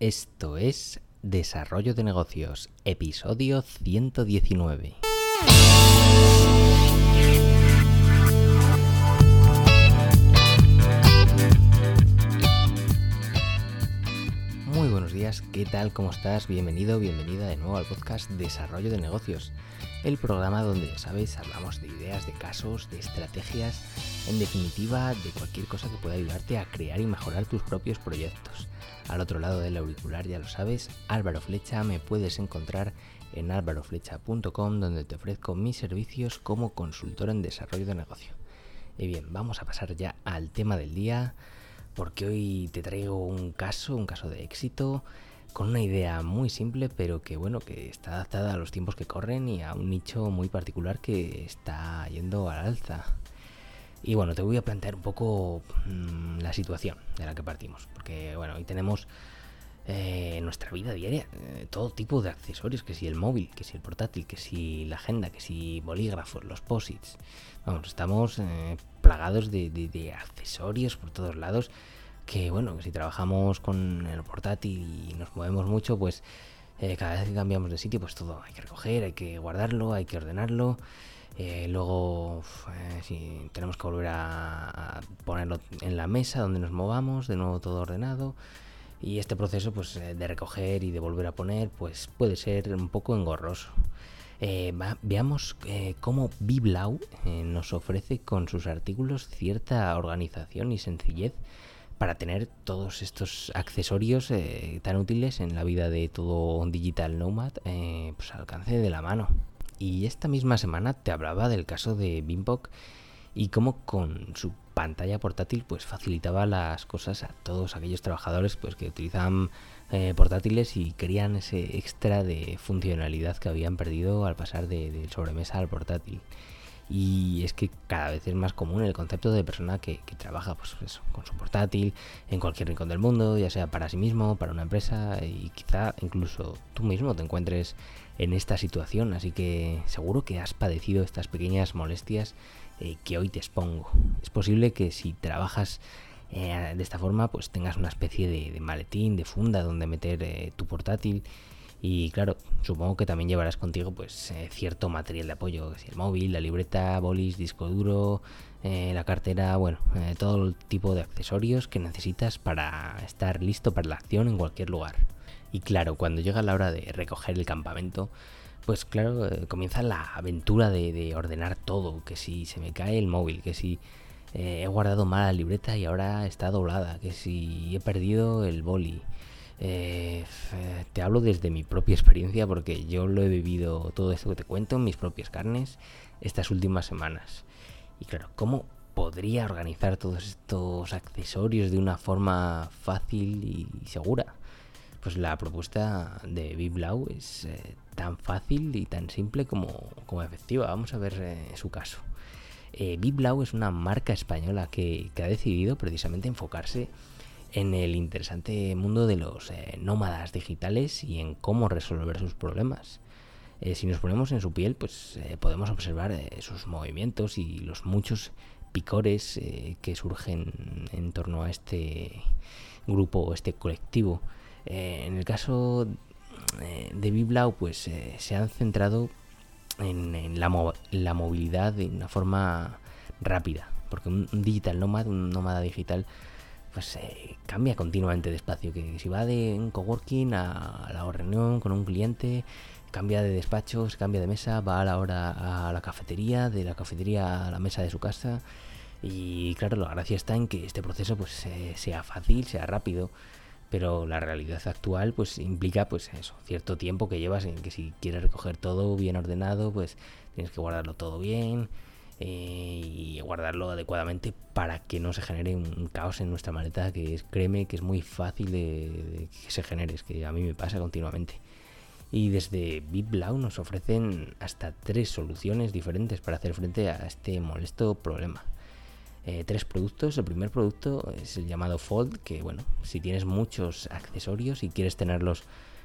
Esto es Desarrollo de Negocios, episodio 119. ¿Qué tal? ¿Cómo estás? Bienvenido, bienvenida de nuevo al podcast Desarrollo de Negocios, el programa donde, ya sabes, hablamos de ideas, de casos, de estrategias, en definitiva, de cualquier cosa que pueda ayudarte a crear y mejorar tus propios proyectos. Al otro lado del auricular, ya lo sabes, Álvaro Flecha, me puedes encontrar en álvaroflecha.com donde te ofrezco mis servicios como consultor en desarrollo de negocio. Y bien, vamos a pasar ya al tema del día porque hoy te traigo un caso, un caso de éxito con una idea muy simple pero que bueno, que está adaptada a los tiempos que corren y a un nicho muy particular que está yendo al alza. Y bueno, te voy a plantear un poco mmm, la situación de la que partimos. Porque bueno, hoy tenemos eh, en nuestra vida diaria eh, todo tipo de accesorios. Que si el móvil, que si el portátil, que si la agenda, que si bolígrafos, los posits. Vamos, estamos eh, plagados de, accesorios por todos lados. Que bueno, si trabajamos con el portátil y nos movemos mucho, pues cada vez que cambiamos de sitio, pues todo hay que recoger, hay que guardarlo, hay que ordenarlo. Eh, luego, eh, si tenemos que volver a, ponerlo en la mesa donde nos movamos, de nuevo todo ordenado. Y este proceso pues, eh, de recoger y de volver a poner pues, puede ser un poco engorroso. Veamos cómo Biblau nos ofrece con sus artículos cierta organización y sencillez para tener todos estos accesorios tan útiles en la vida de todo digital nomad pues, al alcance de la mano. Y esta misma semana te hablaba del caso de Bimbok y cómo con su pantalla portátil pues facilitaba las cosas a todos aquellos trabajadores pues que utilizaban eh, portátiles y querían ese extra de funcionalidad que habían perdido al pasar de, de sobremesa al portátil. Y es que cada vez es más común el concepto de persona que, trabaja pues con su portátil en cualquier rincón del mundo, ya sea para sí mismo, para una empresa y quizá incluso tú mismo te encuentres en esta situación. Así que seguro que has padecido estas pequeñas molestias eh, que hoy te expongo. Es posible que si trabajas eh, de esta forma pues tengas una especie de, de maletín, de funda donde meter eh, tu portátil y claro, supongo que también llevarás contigo pues eh, cierto material de apoyo, el móvil, la libreta, bolis, disco duro, eh, la cartera, bueno, eh, todo el tipo de accesorios que necesitas para estar listo para la acción en cualquier lugar. Y claro, cuando llega la hora de recoger el campamento, pues claro, comienza la aventura de, de, ordenar todo, que si se me cae el móvil, que si he guardado mal la libreta y ahora está doblada, que si he perdido el boli. Eh, te hablo desde mi propia experiencia porque yo lo he vivido todo esto que te cuento en mis propias carnes estas últimas semanas. Y claro, ¿cómo podría organizar todos estos accesorios de una forma fácil y segura? Pues la propuesta de Biblau es eh, tan fácil y tan simple como, como efectiva. Vamos a ver eh, su caso. Biblau es una marca española que, ha decidido precisamente enfocarse en el interesante mundo de los eh, nómadas digitales y en cómo resolver sus problemas. Eh, si nos ponemos en su piel, pues eh, podemos observar sus movimientos y los muchos picores que surgen en torno a este grupo o este colectivo. en el caso de Biblau, pues se han centrado en, en la, mo la, movilidad de una forma rápida, porque un digital nómada, un nómada digital, eh, cambia continuamente de espacio. Que si va de un coworking a, la reunión con un cliente, cambia de despacho, se cambia de mesa, va a la hora a la cafetería, de la cafetería a la mesa de su casa. Y claro, la gracia está en que este proceso pues sea fácil, sea rápido, pero la realidad actual pues implica pues eso, cierto tiempo que llevas en que si quieres recoger todo bien ordenado, pues tienes que guardarlo todo bien, eh, y guardarlo adecuadamente para que no se genere un caos en nuestra maleta que es, créeme que es muy fácil de, que se genere, es que a mí me pasa continuamente. Y desde BitBlau nos ofrecen hasta tres soluciones diferentes para hacer frente a este molesto problema. Eh, tres productos. El primer producto es el llamado Fold, que bueno, si tienes muchos accesorios y quieres tenerlos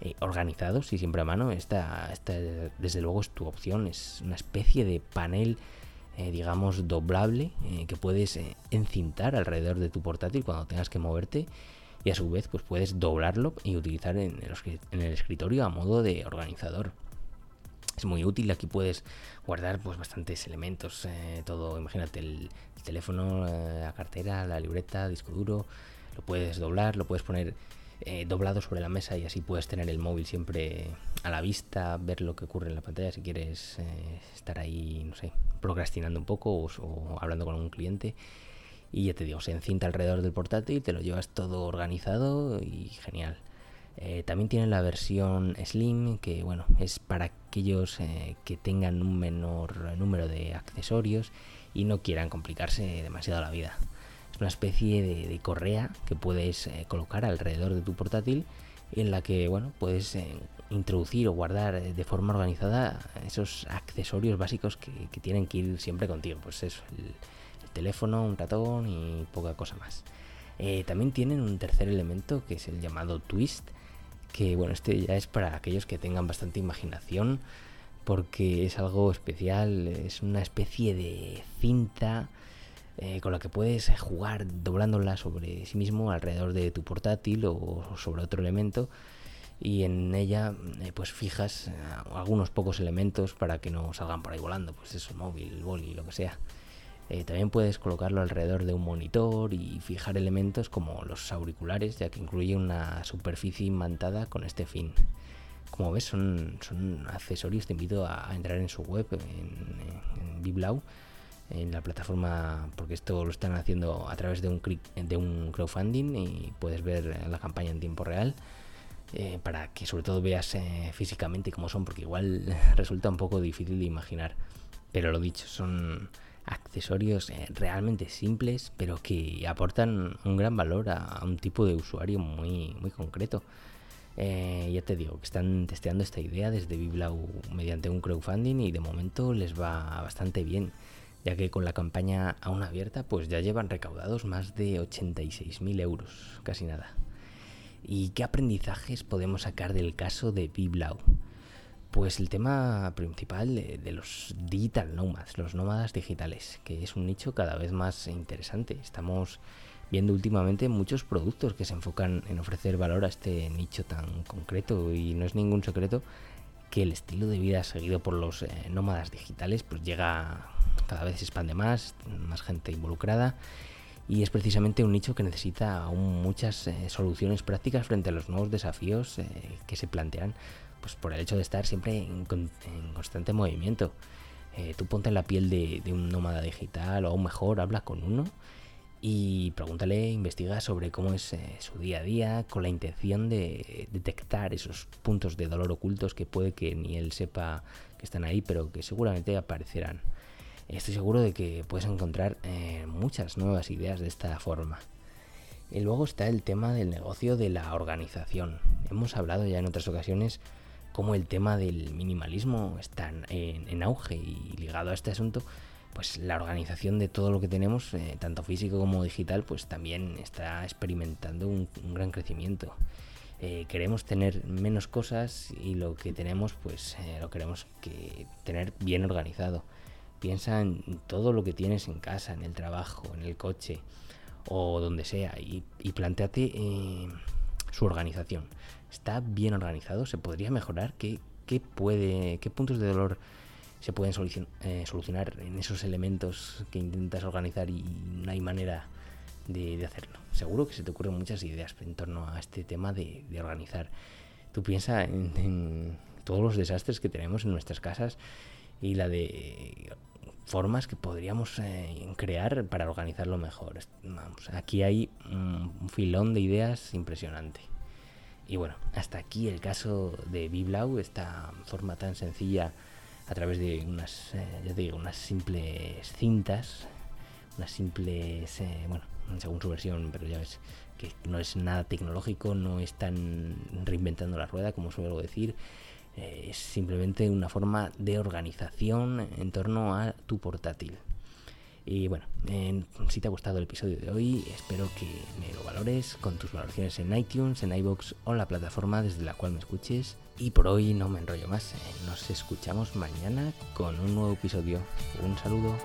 eh, organizados y siempre a mano, esta, esta desde luego es tu opción. Es una especie de panel eh, digamos, doblable eh, que puedes eh, encintar alrededor de tu portátil cuando tengas que moverte y a su vez pues puedes doblarlo y utilizar en el, escritorio a modo de organizador. Es muy útil, aquí puedes guardar pues bastantes elementos, todo, imagínate el, teléfono, eh, la cartera, la libreta, disco duro, lo puedes doblar, lo puedes poner eh, doblado sobre la mesa y así puedes tener el móvil siempre a la vista, ver lo que ocurre en la pantalla si quieres estar ahí, no sé, procrastinando un poco o, hablando con un cliente. Y ya te digo, se encinta alrededor del portátil, te lo llevas todo organizado y genial. Eh, también tiene la versión Slim, que bueno, es para aquellos eh, que tengan un menor número de accesorios y no quieran complicarse demasiado la vida. Es una especie de, correa que puedes eh, colocar alrededor de tu portátil en la que bueno, puedes introducir o guardar de forma organizada esos accesorios básicos que, tienen que ir siempre contigo. Pues eso, el, teléfono, un ratón y poca cosa más. también tienen un tercer elemento que es el llamado twist, que bueno, este ya es para aquellos que tengan bastante imaginación, porque es algo especial, es una especie de cinta eh, con la que puedes jugar doblándola sobre sí mismo alrededor de tu portátil o sobre otro elemento y en ella eh, pues fijas eh, algunos pocos elementos para que no salgan por ahí volando, pues eso, móvil, boli, lo que sea. Eh, también puedes colocarlo alrededor de un monitor y fijar elementos como los auriculares, ya que incluye una superficie imantada con este fin. Como ves, son, son accesorios. Te invito a, entrar en su web, en, en Biblau, en la plataforma, porque esto lo están haciendo a través de un, de un crowdfunding y puedes ver la campaña en tiempo real. Eh, para que sobre todo veas eh, físicamente cómo son, porque igual resulta un poco difícil de imaginar. Pero lo dicho, son accesorios eh, realmente simples, pero que aportan un gran valor a, un tipo de usuario muy, muy concreto. Ya te digo que están testeando esta idea desde Biblau mediante un crowdfunding y de momento les va bastante bien, ya que con la campaña aún abierta pues ya llevan recaudados más de 86.000 euros, casi nada. ¿Y qué aprendizajes podemos sacar del caso de Biblau? Pues el tema principal de, los digital nomads, los nómadas digitales, que es un nicho cada vez más interesante. Estamos viendo últimamente muchos productos que se enfocan en ofrecer valor a este nicho tan concreto y no es ningún secreto que el estilo de vida seguido por los eh, nómadas digitales pues llega cada vez se expande más, más gente involucrada y es precisamente un nicho que necesita aún muchas eh, soluciones prácticas frente a los nuevos desafíos eh, que se plantean pues por el hecho de estar siempre en, constante movimiento. Eh, tú ponte en la piel de, un nómada digital o aún mejor, habla con uno y pregúntale, investiga sobre cómo es eh, su día a día con la intención de detectar esos puntos de dolor ocultos que puede que ni él sepa que están ahí, pero que seguramente aparecerán. Estoy seguro de que puedes encontrar eh, muchas nuevas ideas de esta forma. Y luego está el tema del negocio de la organización. Hemos hablado ya en otras ocasiones cómo el tema del minimalismo está en, auge y ligado a este asunto, pues la organización de todo lo que tenemos, eh, tanto físico como digital, pues también está experimentando un, gran crecimiento. Eh, queremos tener menos cosas y lo que tenemos, pues lo queremos que tener bien organizado. Piensa en todo lo que tienes en casa, en el trabajo, en el coche o donde sea y, y planteate su organización está bien organizado, se podría mejorar, qué, puede, qué puntos de dolor se pueden eh, solucionar en esos elementos que intentas organizar y no hay manera de, hacerlo. Seguro que se te ocurren muchas ideas en torno a este tema de, organizar. Tú piensas en, todos los desastres que tenemos en nuestras casas y la de formas que podríamos eh, crear para organizarlo mejor. aquí hay un filón de ideas impresionante. Y bueno, hasta aquí el caso de Biblau, esta forma tan sencilla a través de unas, eh, ya digo, unas simples cintas, unas simples, eh, bueno, según su versión, pero ya ves que no es nada tecnológico, no están reinventando la rueda, como suelo decir, eh, es simplemente una forma de organización en torno a tu portátil. Y bueno, si te ha gustado el episodio de hoy, espero que me lo valores con tus valoraciones en iTunes, en iBox o la plataforma desde la cual me escuches. Y por hoy no me enrollo más, eh, nos escuchamos mañana con un nuevo episodio. Un saludo.